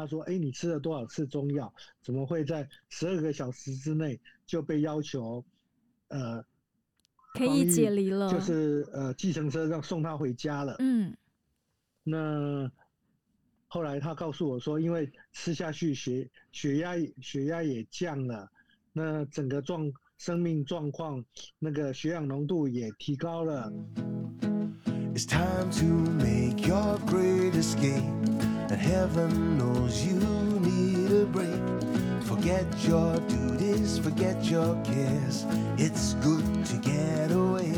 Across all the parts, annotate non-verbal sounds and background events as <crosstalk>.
他说：“哎，你吃了多少次中药？怎么会在十二个小时之内就被要求，呃，可以解离了？就是呃，计程车让送他回家了。”嗯，那后来他告诉我说，因为吃下去血血压血压也降了，那整个状生命状况那个血氧浓度也提高了。It's time to make your great escape, and heaven knows you need a break. Forget your duties, forget your cares. It's good to get away.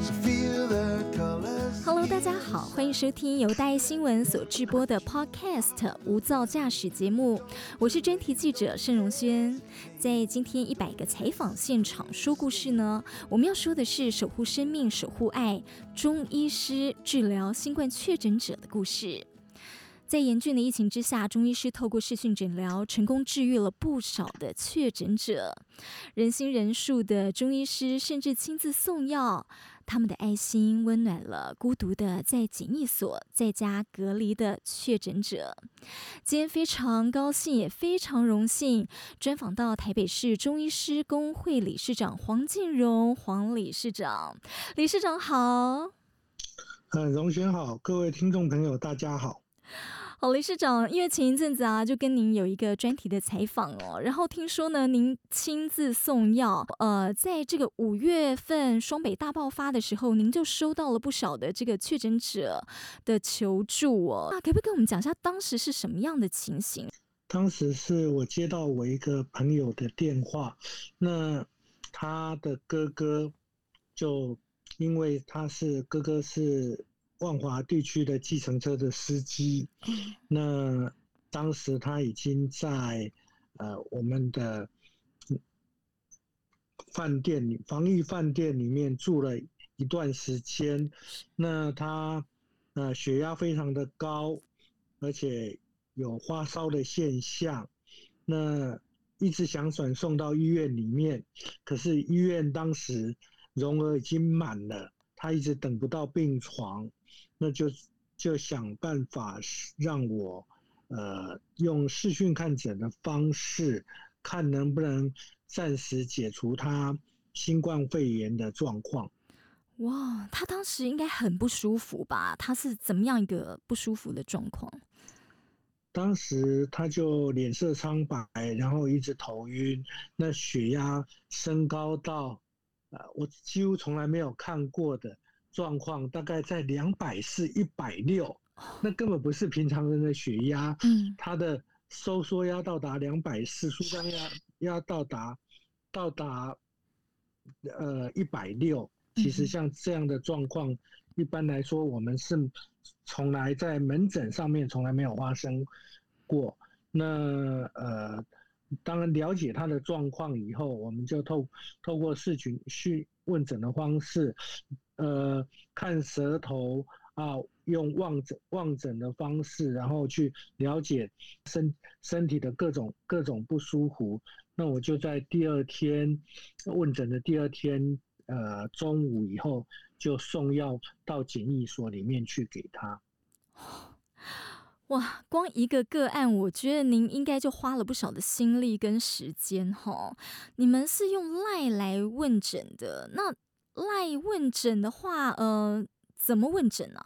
So feel the colors. Hello，大家好，欢迎收听由大爱新闻所制播的 Podcast 无噪驾驶节目，我是专题记者盛荣轩。在今天一百个采访现场说故事呢，我们要说的是守护生命、守护爱，中医师治疗新冠确诊者的故事。在严峻的疫情之下，中医师透过视讯诊疗，成功治愈了不少的确诊者。人心仁术的中医师甚至亲自送药。他们的爱心温暖了孤独的在检疫所在家隔离的确诊者。今天非常高兴，也非常荣幸，专访到台北市中医师工会理事长黄敬荣黄理事长。理事长好，嗯，荣轩好，各位听众朋友大家好。好，理事长，因为前一阵子啊，就跟您有一个专题的采访哦，然后听说呢，您亲自送药，呃，在这个五月份双北大爆发的时候，您就收到了不少的这个确诊者的求助哦，那可不可以跟我们讲一下当时是什么样的情形？当时是我接到我一个朋友的电话，那他的哥哥就因为他是哥哥是。万华地区的计程车的司机，那当时他已经在呃我们的饭店里防疫饭店里面住了一段时间，那他呃血压非常的高，而且有发烧的现象，那一直想转送到医院里面，可是医院当时容额已经满了，他一直等不到病床。那就就想办法让我，呃，用视讯看诊的方式，看能不能暂时解除他新冠肺炎的状况。哇，他当时应该很不舒服吧？他是怎么样一个不舒服的状况？当时他就脸色苍白，然后一直头晕，那血压升高到，呃，我几乎从来没有看过的。状况大概在两百四、一百六，那根本不是平常人的血压。嗯，他的收缩压到达两百四，舒张压压到达到达呃一百六。其实像这样的状况，一般来说我们是从来在门诊上面从来没有发生过。那呃，当然了解他的状况以后，我们就透透过视群去问诊的方式。呃，看舌头啊，用望诊望诊的方式，然后去了解身身体的各种各种不舒服。那我就在第二天问诊的第二天，呃，中午以后就送药到检疫所里面去给他。哇，光一个个案，我觉得您应该就花了不少的心力跟时间哈。你们是用赖来问诊的，那？赖问诊的话，呃，怎么问诊呢？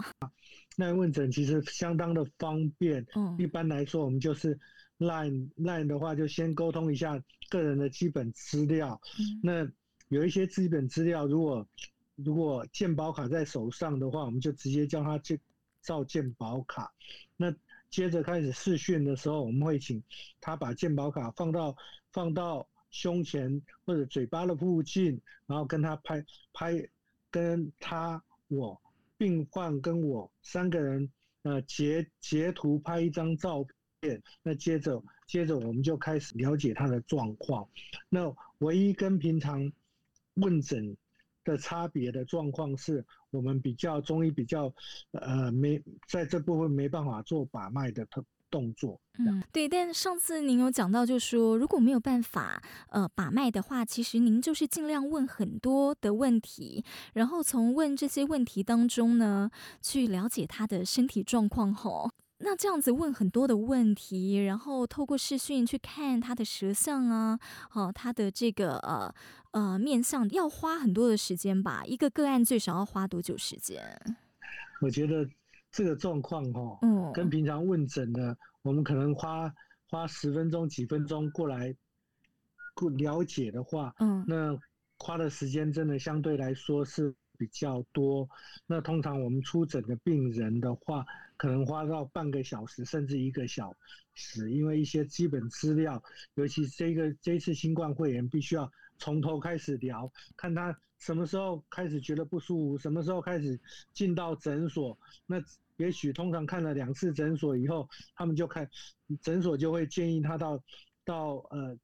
赖问诊其实相当的方便。嗯，一般来说，我们就是赖赖的话，就先沟通一下个人的基本资料。嗯，那有一些基本资料，如果如果健保卡在手上的话，我们就直接叫他去照健保卡。那接着开始试训的时候，我们会请他把健保卡放到放到。胸前或者嘴巴的附近，然后跟他拍拍，跟他我病患跟我三个人，呃截截图拍一张照片那接着接着我们就开始了解他的状况。那唯一跟平常问诊的差别的状况是，我们比较中医比较呃没在这部分没办法做把脉的特。动作，嗯，对，但上次您有讲到，就说如果没有办法呃把脉的话，其实您就是尽量问很多的问题，然后从问这些问题当中呢，去了解他的身体状况。吼，那这样子问很多的问题，然后透过视讯去看他的舌象啊，哦，他的这个呃呃面相，要花很多的时间吧？一个个案最少要花多久时间？我觉得。这个状况哈，跟平常问诊的，我们可能花花十分钟、几分钟过来过了解的话，嗯，那花的时间真的相对来说是比较多。那通常我们出诊的病人的话，可能花到半个小时甚至一个小时，因为一些基本资料，尤其这个这次新冠肺炎，必须要从头开始聊，看他什么时候开始觉得不舒服，什么时候开始进到诊所，那。也许通常看了两次诊所以后，他们就看诊所就会建议他到到呃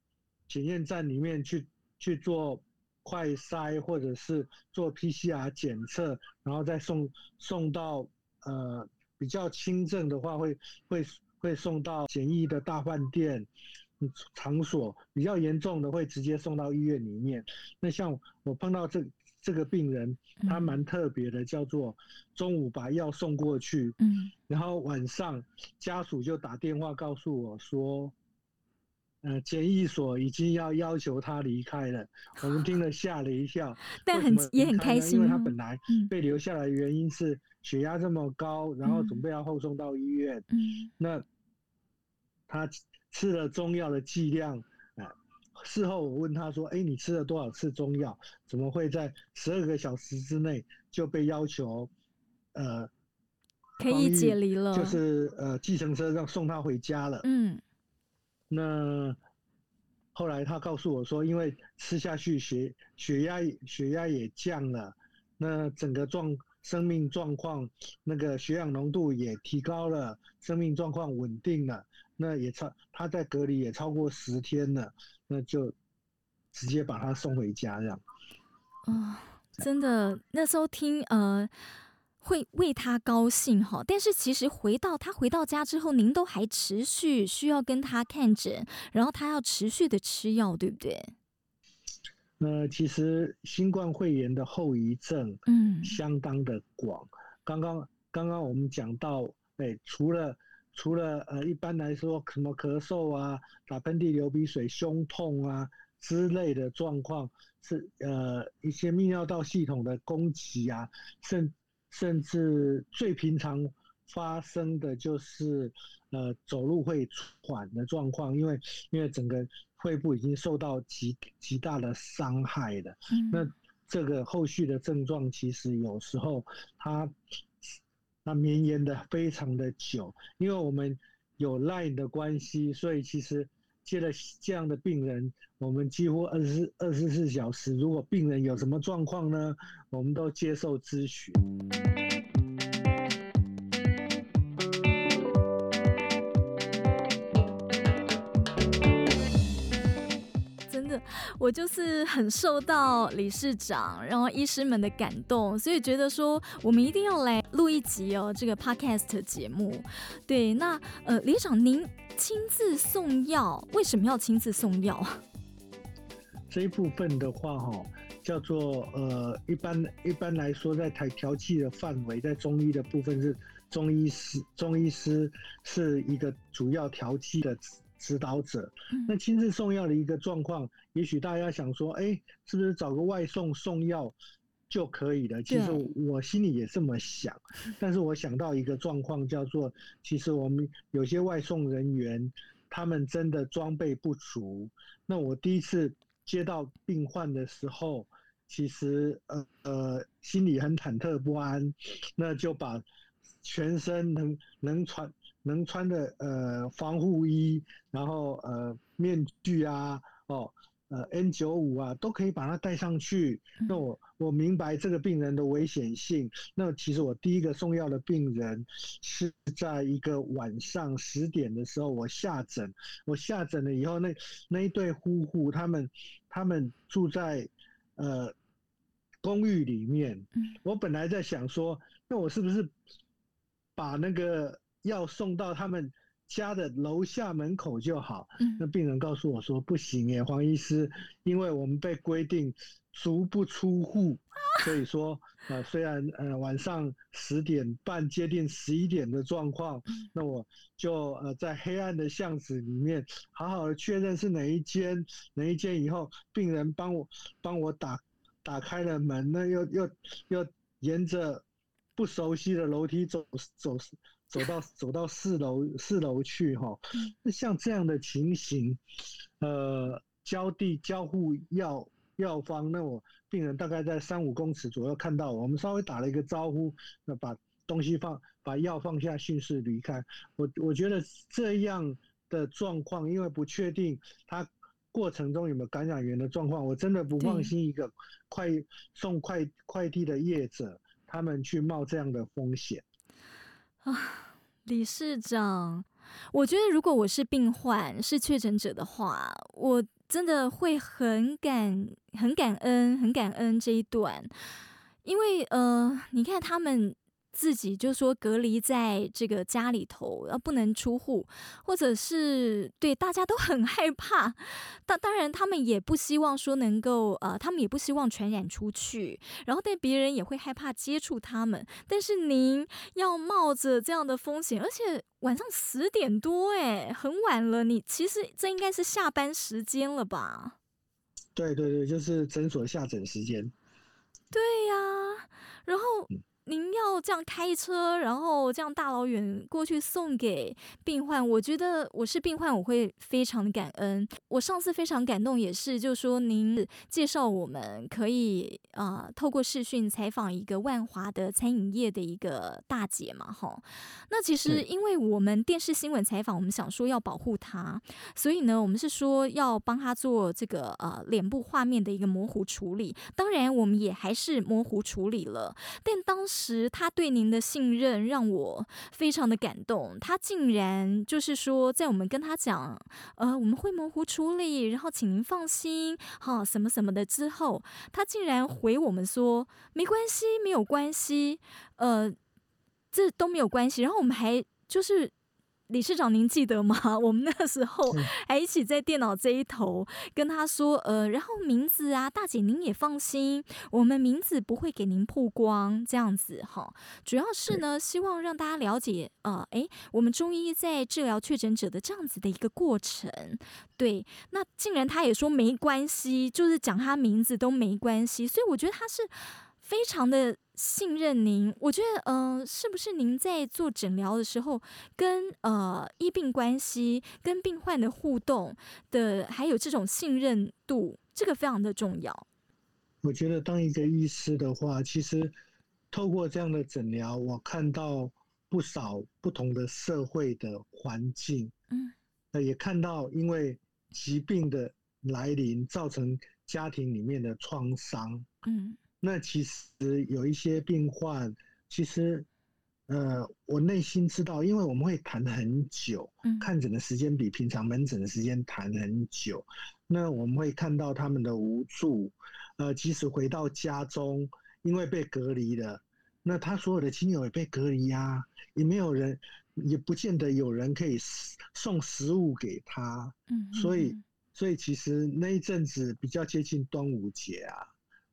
检验站里面去去做快筛或者是做 PCR 检测，然后再送送到呃比较轻症的话会会会送到简易的大饭店场所，比较严重的会直接送到医院里面。那像我碰到这。这个病人他蛮特别的，叫做中午把药送过去，嗯，然后晚上家属就打电话告诉我说，呃，检疫所已经要要求他离开了。我们听了吓了一跳，<laughs> 但很也很开心，因为他本来被留下来的原因是血压这么高，然后准备要后送到医院，嗯，那他吃了中药的剂量。事后我问他说：“哎，你吃了多少次中药？怎么会在十二个小时之内就被要求，呃，可以解离了？就是呃，计程车让送他回家了。”嗯，那后来他告诉我说，因为吃下去血血压血压也降了，那整个状生命状况那个血氧浓度也提高了，生命状况稳定了。那也超他在隔离也超过十天了。那就直接把他送回家，这样。啊，真的，那时候听呃，会为他高兴哈。但是其实回到他回到家之后，您都还持续需要跟他看诊，然后他要持续的吃药，对不对？那其实新冠肺炎的后遗症，嗯，相当的广。刚刚刚刚我们讲到，哎，除了。除了呃，一般来说，什么咳嗽啊、打喷嚏、流鼻水、胸痛啊之类的状况，是呃一些泌尿道系统的攻击啊，甚甚至最平常发生的就是呃走路会喘的状况，因为因为整个肺部已经受到极极大的伤害了。那这个后续的症状，其实有时候它。那绵延的非常的久，因为我们有 line 的关系，所以其实接了这样的病人，我们几乎二十二十四小时，如果病人有什么状况呢，我们都接受咨询。我就是很受到理事长，然后医师们的感动，所以觉得说我们一定要来录一集哦，这个 podcast 节目。对，那呃，理事长您亲自送药，为什么要亲自送药？<laughs> 这一部分的话，哈，叫做呃，一般一般来说，在调调剂的范围，在中医的部分是中医师，中医师是一个主要调剂的。指导者，那亲自送药的一个状况，也许大家想说，哎，是不是找个外送送药就可以了？其实我心里也这么想，但是我想到一个状况，叫做，其实我们有些外送人员，他们真的装备不足。那我第一次接到病患的时候，其实呃呃，心里很忐忑不安，那就把全身能能穿。能穿的呃防护衣，然后呃面具啊，哦，呃 N 九五啊，都可以把它带上去。那我我明白这个病人的危险性。那其实我第一个送药的病人是在一个晚上十点的时候，我下诊。我下诊了以后，那那一对夫妇他们他们住在呃公寓里面。我本来在想说，那我是不是把那个药送到他们？家的楼下门口就好。那病人告诉我说：“不行耶，黄医师，因为我们被规定足不出户，所以说，呃，虽然呃晚上十点半接近十一点的状况，那我就呃在黑暗的巷子里面好好的确认是哪一间哪一间以后，病人帮我帮我打打开了门，那又又又沿着不熟悉的楼梯走走。”走到 <laughs> 走到四楼四楼去哈，那像这样的情形，呃，交递交互药药方，那我病人大概在三五公尺左右看到我们稍微打了一个招呼，那把东西放把药放下，迅速离开。我我觉得这样的状况，因为不确定他过程中有没有感染源的状况，我真的不放心一个快送快快递的业者，他们去冒这样的风险。啊，理事长，我觉得如果我是病患、是确诊者的话，我真的会很感、很感恩、很感恩这一段，因为呃，你看他们。自己就说隔离在这个家里头，要不能出户，或者是对大家都很害怕。当当然，他们也不希望说能够呃，他们也不希望传染出去，然后但别人也会害怕接触他们。但是您要冒着这样的风险，而且晚上十点多，哎，很晚了。你其实这应该是下班时间了吧？对对对，就是诊所下诊时间。对呀，然后。您要这样开车，然后这样大老远过去送给病患，我觉得我是病患，我会非常的感恩。我上次非常感动，也是就说您介绍我们可以啊，透过视讯采访一个万华的餐饮业的一个大姐嘛，哈。那其实因为我们电视新闻采访，我们想说要保护她，所以呢，我们是说要帮她做这个呃脸部画面的一个模糊处理。当然，我们也还是模糊处理了，但当时他对您的信任让我非常的感动，他竟然就是说，在我们跟他讲，呃，我们会模糊处理，然后请您放心，哈，什么什么的之后，他竟然回我们说没关系，没有关系，呃，这都没有关系，然后我们还就是。理事长，您记得吗？<laughs> 我们那时候还一起在电脑这一头跟他说，呃，然后名字啊，大姐您也放心，我们名字不会给您曝光，这样子哈。主要是呢，希望让大家了解，呃，哎，我们中医在治疗确诊者的这样子的一个过程。对，那竟然他也说没关系，就是讲他名字都没关系，所以我觉得他是非常的。信任您，我觉得，嗯，是不是您在做诊疗的时候，跟呃医病关系、跟病患的互动的，还有这种信任度，这个非常的重要。我觉得当一个医师的话，其实透过这样的诊疗，我看到不少不同的社会的环境，嗯，呃，也看到因为疾病的来临造成家庭里面的创伤，嗯。那其实有一些病患，其实，呃，我内心知道，因为我们会谈很久，看诊的时间比平常门诊的时间谈很久，那我们会看到他们的无助，呃，即使回到家中，因为被隔离了，那他所有的亲友也被隔离啊，也没有人，也不见得有人可以送食物给他，嗯，所以，所以其实那一阵子比较接近端午节啊。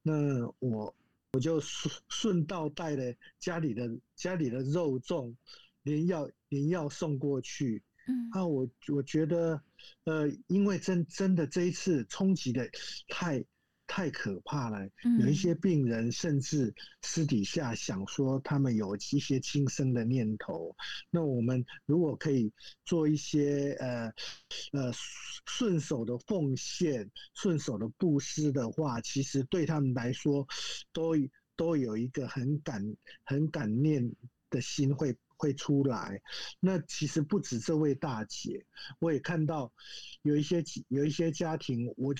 那我我就顺顺道带了家里的家里的肉粽，连药连药送过去。嗯，啊，我我觉得，呃，因为真真的这一次冲击的太。太可怕了，有一些病人甚至私底下想说他们有一些轻生的念头。那我们如果可以做一些呃呃顺手的奉献、顺手的布施的话，其实对他们来说都都有一个很感很感念的心，会会出来。那其实不止这位大姐，我也看到有一些有一些家庭，我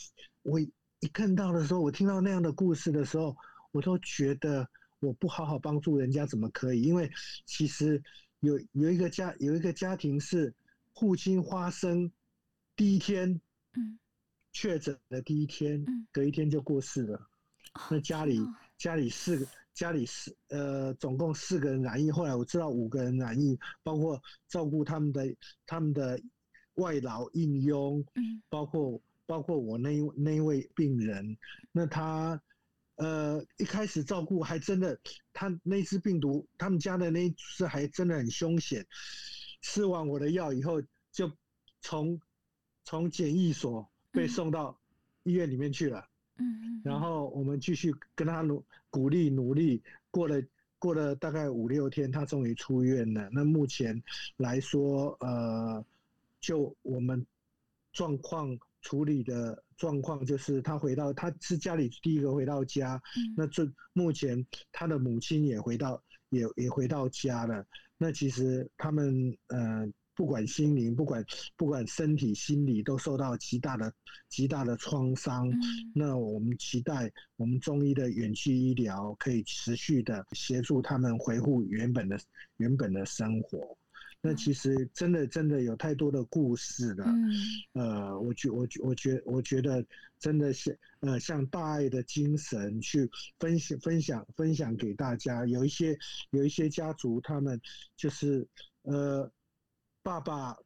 我一看到的时候，我听到那样的故事的时候，我都觉得我不好好帮助人家怎么可以？因为其实有有一个家有一个家庭是父亲发生第一天，嗯，确诊的第一天，嗯，隔一天就过世了。那家里家里四个家里四呃总共四个人染疫，后来我知道五个人染疫，包括照顾他们的他们的外劳应佣，嗯包括包括我那一那一位病人，那他呃一开始照顾还真的，他那只病毒他们家的那只还真的很凶险，吃完我的药以后就从从检疫所被嗯送到医院里面去了。嗯嗯，然后我们继续跟他努鼓励努力，过了过了大概五六天，他终于出院了。那目前来说，呃，就我们状况处理的状况，就是他回到他是家里第一个回到家，嗯那这目前他的母亲也回到也也回到家了。那其实他们呃，不管心灵，不管不管身体、心理，都受到极大的极大的创伤。嗯那我们期待我们中医的远距医疗可以持续的协助他们恢复原本的原本的生活。那其实真的真的有太多的故事了。嗯呃，我觉我觉我觉我觉得真的是呃，像大爱的精神去分享分享分享给大家。有一些有一些家族，他们就是呃，爸爸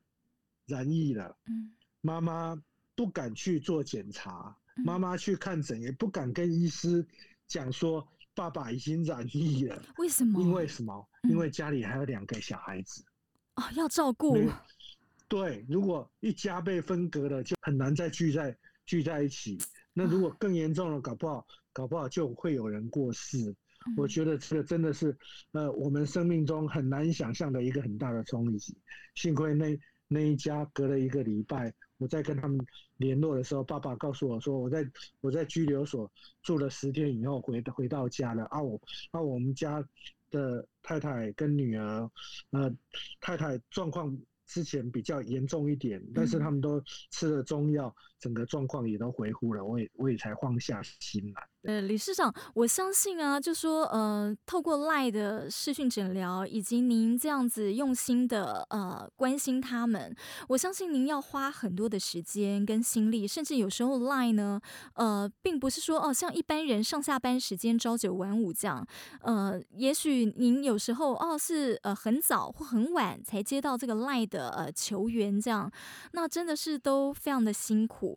染疫了，嗯妈妈不敢去做检查，嗯妈妈去看诊也不敢跟医师讲说爸爸已经染疫了，为什么？因为什么？嗯因为家里还有两个小孩子。哦要照顾对，如果一家被分隔了，就很难再聚在聚在一起。那如果更严重了，搞不好搞不好就会有人过世。我嗯觉得这个真的是，呃，我们生命中很难想象的一个很大的冲击。幸亏那那一家隔了一个礼拜，我在跟他们联络的时候，爸爸告诉我说，我在我在拘留所住了十天以后回回到家了。啊，我啊我们家的太太跟女儿，呃，太太状况之前比较严重一点，但是嗯。他们都吃了中药，整个状况也都恢复了，我也我也才放下心来。呃，理事长，我相信啊，就说呃，透过赖的视讯诊疗，以及您这样子用心的呃关心他们，我相信您要花很多的时间跟心力，甚至有时候赖呢，呃，并不是说哦，像一般人上下班时间朝九晚五这样，呃，也许您有时候哦是呃很早或很晚才接到这个赖的呃球员这样，那真的是都非常的辛苦。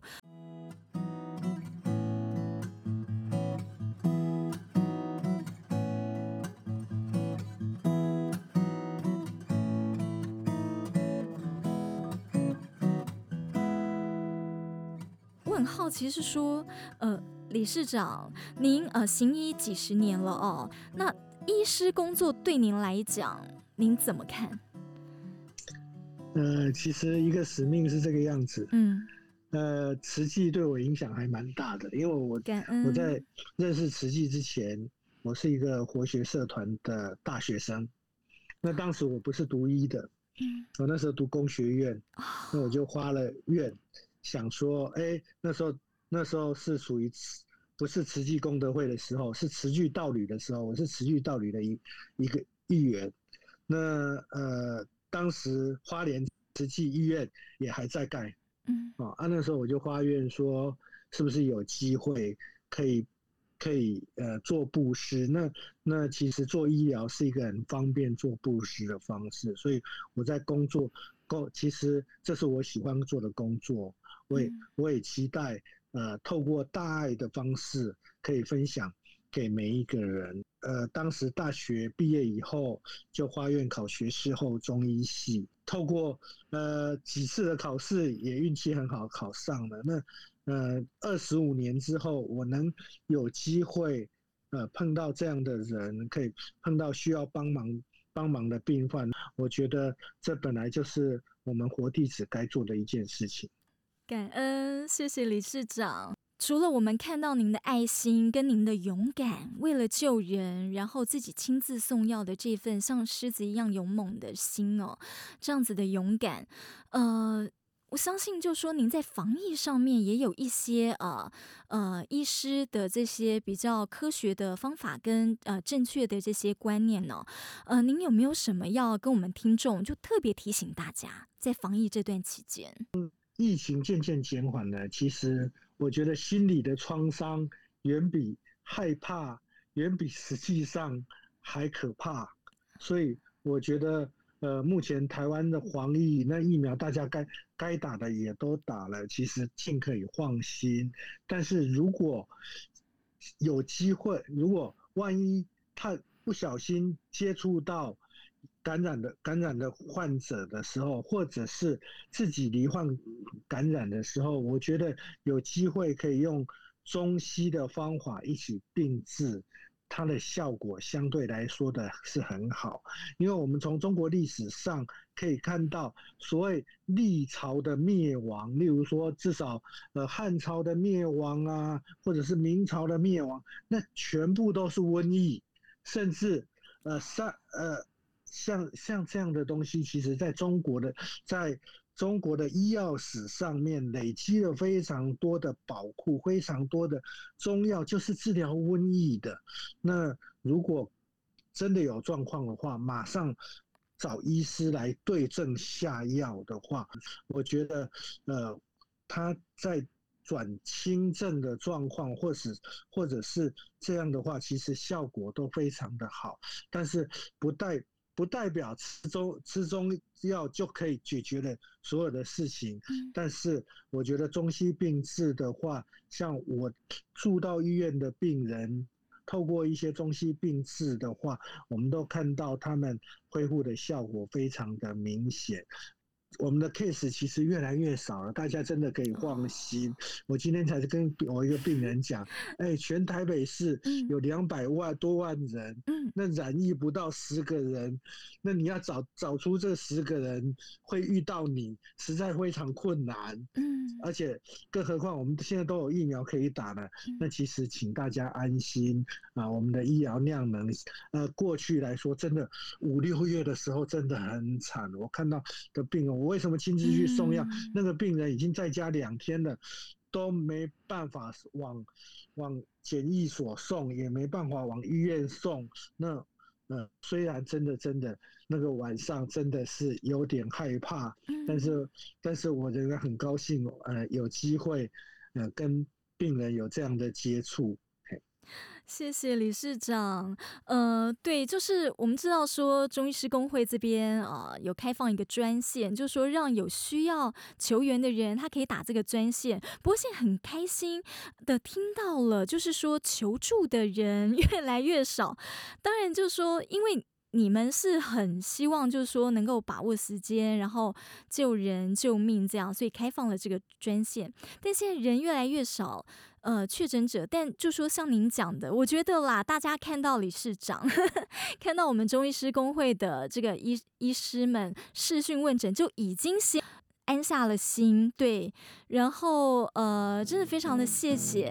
我很好奇是说，呃，理事长，您呃行医几十年了哦，那医师工作对您来讲，您怎么看？呃，其实一个使命是这个样子。嗯，呃，慈济对我影响还蛮大的，因为我感恩。我在认识慈济之前，我是一个活学社团的大学生。那当时我不是读医的，嗯我那时候读工学院，啊那我就花了愿，想说，哎，那时候那时候是属于慈不是慈济功德会的时候，是慈济道侣的时候，我是慈济道侣的一一个议员。那呃，当时花莲慈济医院也还在盖，嗯啊，啊，那时候我就发愿说，是不是有机会可以可以呃做布施？那那其实做医疗是一个很方便做布施的方式，所以我在工作工，其实这是我喜欢做的工作，我也嗯我也期待呃透过大爱的方式可以分享给每一个人。呃，当时大学毕业以后就花院考学士后中医系，透过呃几次的考试也运气很好考上了。那呃二十五年之后，我能有机会呃碰到这样的人，可以碰到需要帮忙帮忙的病患，我觉得这本来就是我们活弟子该做的一件事情。感恩，谢谢理事长。除了我们看到您的爱心跟您的勇敢，为了救人，然后自己亲自送药的这份像狮子一样勇猛的心哦，这样子的勇敢，呃，我相信就说您在防疫上面也有一些呃呃医师的这些比较科学的方法跟呃正确的这些观念呢，呃，您有没有什么要跟我们听众就特别提醒大家，在防疫这段期间？疫情渐渐减缓了，其实我觉得心理的创伤远比害怕，远比实际上还可怕。所以我觉得，呃，目前台湾的防疫那疫苗，大家该该打的也都打了，其实尽可以放心。但是如果有机会，如果万一他不小心接触到，感染的感染的患者的时候，或者是自己罹患感染的时候，我觉得有机会可以用中西的方法一起并治，它的效果相对来说的是很好。因为我们从中国历史上可以看到，所谓历朝的灭亡，例如说至少呃汉朝的灭亡啊，或者是明朝的灭亡，那全部都是瘟疫，甚至呃三呃。像像这样的东西，其实在中国的，在中国的医药史上面累积了非常多的宝库，非常多的中药，就是治疗瘟疫的。那如果真的有状况的话，马上找医师来对症下药的话，我觉得，呃，他在转轻症的状况，或是或者是这样的话，其实效果都非常的好，但是不带。不代表吃中吃中药就可以解决了所有的事情，但是我觉得中西并治的话，像我住到医院的病人，透过一些中西并治的话，我们都看到他们恢复的效果非常的明显。我们的 case 其实越来越少了，大家真的可以放心。我今天才是跟我一个病人讲，哎，全台北市有两百万多万人，那染疫不到十个人，那你要找找出这十个人会遇到你，实在非常困难。嗯，而且更何况我们现在都有疫苗可以打了，那其实请大家安心啊，我们的医疗量能，呃，过去来说真的五六月的时候真的很惨，我看到的病人。我为什么亲自去送药？那个病人已经在家两天了，都没办法往往检疫所送，也没办法往医院送。那呃，虽然真的真的那个晚上真的是有点害怕，但是但是我仍然很高兴，呃，有机会呃跟病人有这样的接触。谢谢理事长。呃，对，就是我们知道说中医师工会这边啊有开放一个专线，就是说让有需要求援的人他可以打这个专线。不过现在很开心的听到了，就是说求助的人 <laughs> 越来越少。当然，就是说因为你们是很希望就是说能够把握时间，然后救人救命这样，所以开放了这个专线。但现在人越来越少。呃，确诊者，但就说像您讲的，我觉得啦，大家看到理事长，<laughs> 看到我们中医师工会的这个医医师们视讯问诊，就已经先安下了心，对，然后呃，真的非常的谢谢。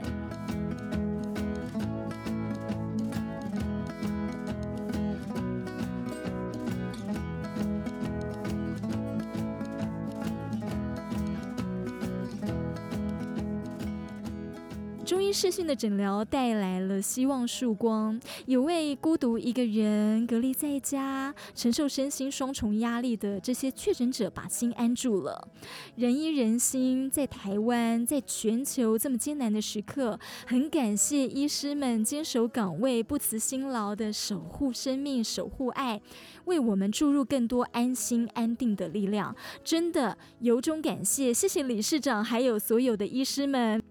视讯的诊疗带来了希望曙光，有为孤独一个人隔离在家，承受身心双重压力的这些确诊者把心安住了。人医人心，在台湾，在全球这么艰难的时刻，很感谢医师们坚守岗位、不辞辛劳的守护生命、守护爱，为我们注入更多安心安定的力量。真的由衷感谢，谢谢理事长，还有所有的医师们。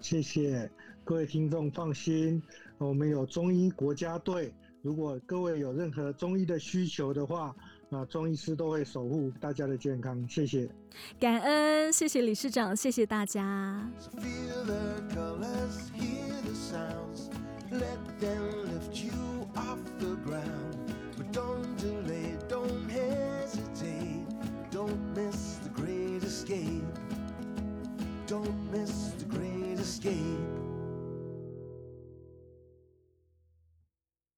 谢谢各位听众，放心，我们有中医国家队。如果各位有任何中医的需求的话，那中医师都会守护大家的健康。谢谢，感恩，谢谢理事长，谢谢大家。escape.